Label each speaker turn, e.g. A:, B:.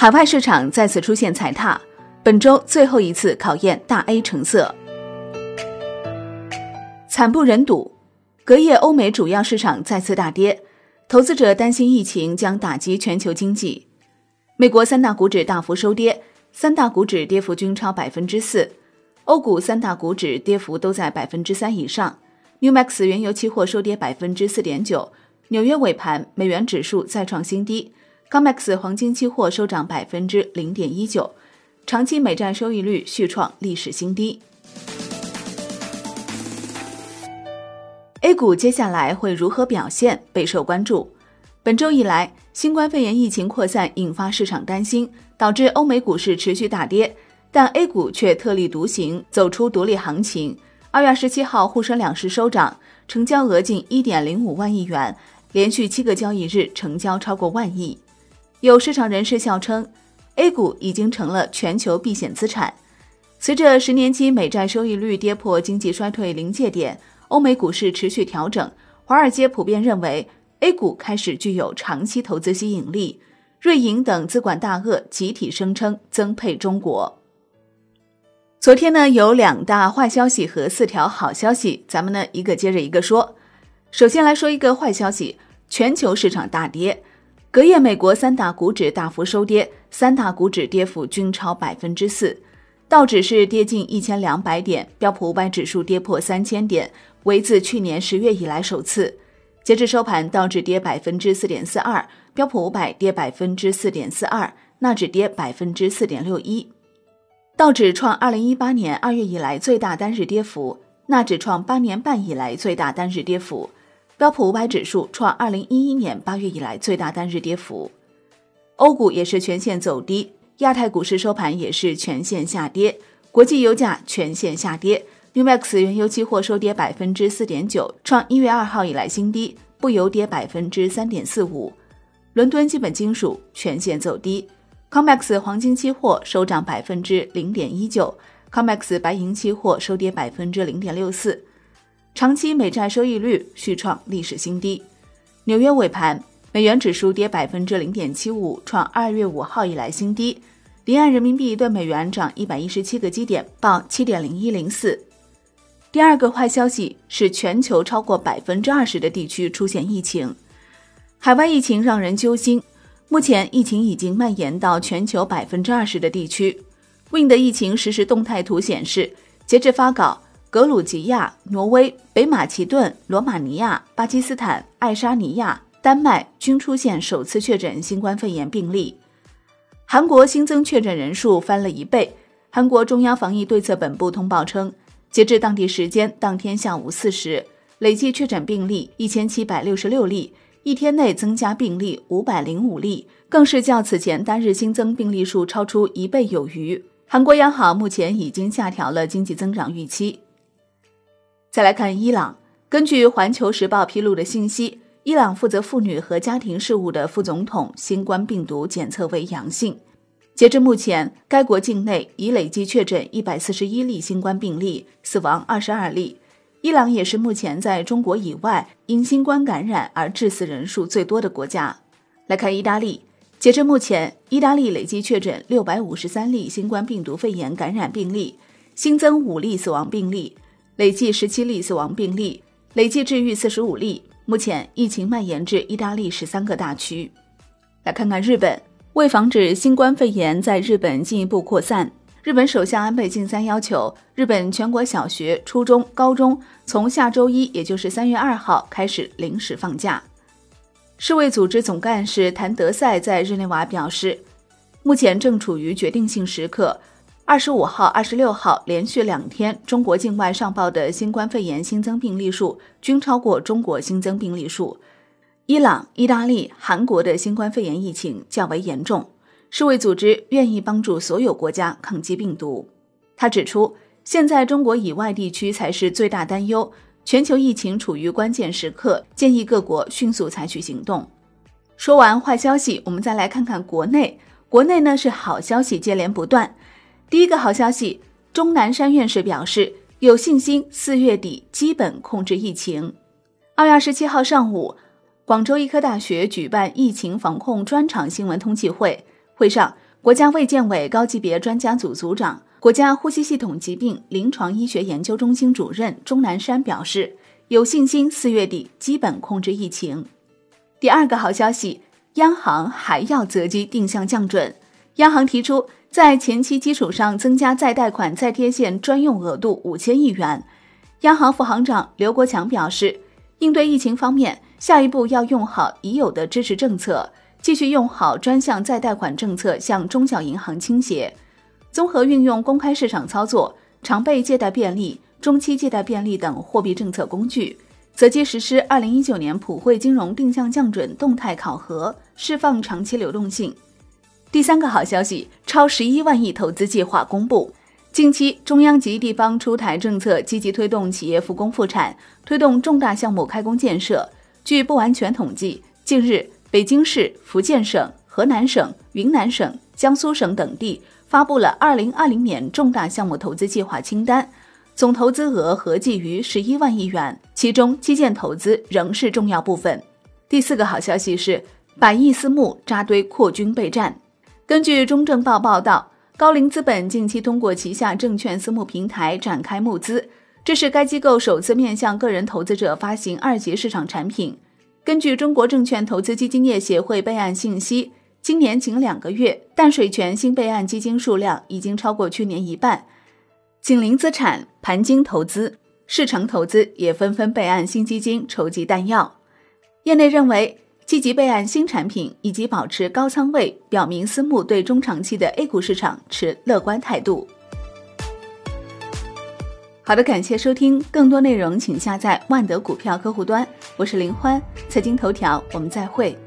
A: 海外市场再次出现踩踏，本周最后一次考验大 A 成色，惨不忍睹。隔夜，欧美主要市场再次大跌，投资者担心疫情将打击全球经济。美国三大股指大幅收跌，三大股指跌幅均超百分之四，欧股三大股指跌幅都在百分之三以上。Newmax 原油期货收跌百分之四点九，纽约尾盘美元指数再创新低。COMEX 黄金期货收涨百分之零点一九，长期美债收益率续创历史新低。A 股接下来会如何表现备受关注。本周以来，新冠肺炎疫情扩散引发市场担心，导致欧美股市持续大跌，但 A 股却特立独行，走出独立行情。二月十七号，沪深两市收涨，成交额近一点零五万亿元，连续七个交易日成交超过万亿。有市场人士笑称，A 股已经成了全球避险资产。随着十年期美债收益率跌破经济衰退临界点，欧美股市持续调整，华尔街普遍认为 A 股开始具有长期投资吸引力。瑞银等资管大鳄集体声称增配中国。昨天呢，有两大坏消息和四条好消息，咱们呢一个接着一个说。首先来说一个坏消息，全球市场大跌。隔夜，美国三大股指大幅收跌，三大股指跌幅均超百分之四，道指是跌近一千两百点，标普五百指数跌破三千点，为自去年十月以来首次。截至收盘，道指跌百分之四点四二，标普五百跌百分之四点四二，纳指跌百分之四点六一。道指创二零一八年二月以来最大单日跌幅，纳指创八年半以来最大单日跌幅。标普五百指数创二零一一年八月以来最大单日跌幅，欧股也是全线走低，亚太股市收盘也是全线下跌，国际油价全线下跌，Newmax 原油期货收跌百分之四点九，创一月二号以来新低，布油跌百分之三点四五，伦敦基本金属全线走低，COMEX 黄金期货收涨百分之零点一九，COMEX 白银期货收跌百分之零点六四。长期美债收益率续创历史新低。纽约尾盘，美元指数跌百分之零点七五，创二月五号以来新低。离岸人民币对美元涨一百一十七个基点，报七点零一零四。第二个坏消息是，全球超过百分之二十的地区出现疫情，海外疫情让人揪心。目前，疫情已经蔓延到全球百分之二十的地区。Win 的疫情实时动态图显示，截至发稿。格鲁吉亚、挪威、北马其顿、罗马尼亚、巴基斯坦、爱沙尼亚、丹麦均出现首次确诊新冠肺炎病例。韩国新增确诊人数翻了一倍。韩国中央防疫对策本部通报称，截至当地时间当天下午四时，累计确诊病例一千七百六十六例，一天内增加病例五百零五例，更是较此前单日新增病例数超出一倍有余。韩国央行目前已经下调了经济增长预期。再来看伊朗，根据《环球时报》披露的信息，伊朗负责妇女和家庭事务的副总统新冠病毒检测为阳性。截至目前，该国境内已累计确诊一百四十一例新冠病例，死亡二十二例。伊朗也是目前在中国以外因新冠感染而致死人数最多的国家。来看意大利，截至目前，意大利累计确诊六百五十三例新冠病毒肺炎感染病例，新增五例死亡病例。累计十七例死亡病例，累计治愈四十五例。目前疫情蔓延至意大利十三个大区。来看看日本，为防止新冠肺炎在日本进一步扩散，日本首相安倍晋三要求日本全国小学、初中、高中从下周一，也就是三月二号开始临时放假。世卫组织总干事谭德赛在日内瓦表示，目前正处于决定性时刻。二十五号、二十六号连续两天，中国境外上报的新冠肺炎新增病例数均超过中国新增病例数。伊朗、意大利、韩国的新冠肺炎疫情较为严重，世卫组织愿意帮助所有国家抗击病毒。他指出，现在中国以外地区才是最大担忧，全球疫情处于关键时刻，建议各国迅速采取行动。说完坏消息，我们再来看看国内。国内呢是好消息接连不断。第一个好消息，钟南山院士表示有信心四月底基本控制疫情。二月二十七号上午，广州医科大学举办疫情防控专场新闻通气会，会上国家卫健委高级别专家组组长、国家呼吸系统疾病临床医学研究中心主任钟南山表示，有信心四月底基本控制疫情。第二个好消息，央行还要择机定向降准。央行提出，在前期基础上增加再贷款再贴现专用额度五千亿元。央行副行长刘国强表示，应对疫情方面，下一步要用好已有的支持政策。继续用好专项再贷款政策向中小银行倾斜，综合运用公开市场操作、常备借贷便利、中期借贷便利等货币政策工具，择机实施二零一九年普惠金融定向降准动态考核，释放长期流动性。第三个好消息，超十一万亿投资计划公布。近期，中央及地方出台政策，积极推动企业复工复产，推动重大项目开工建设。据不完全统计，近日。北京市、福建省、河南省、云南省、江苏省等地发布了二零二零年重大项目投资计划清单，总投资额合计逾十一万亿元，其中基建投资仍是重要部分。第四个好消息是，百亿私募扎堆扩军备战。根据中证报报道，高瓴资本近期通过旗下证券私募平台展开募资，这是该机构首次面向个人投资者发行二级市场产品。根据中国证券投资基金业协会备案信息，今年仅两个月，淡水泉新备案基金数量已经超过去年一半。景林资产、盘金投资、市场投资也纷纷备案新基金，筹集弹药。业内认为，积极备案新产品以及保持高仓位，表明私募对中长期的 A 股市场持乐观态度。好的，感谢收听，更多内容请下载万德股票客户端。我是林欢，财经头条，我们再会。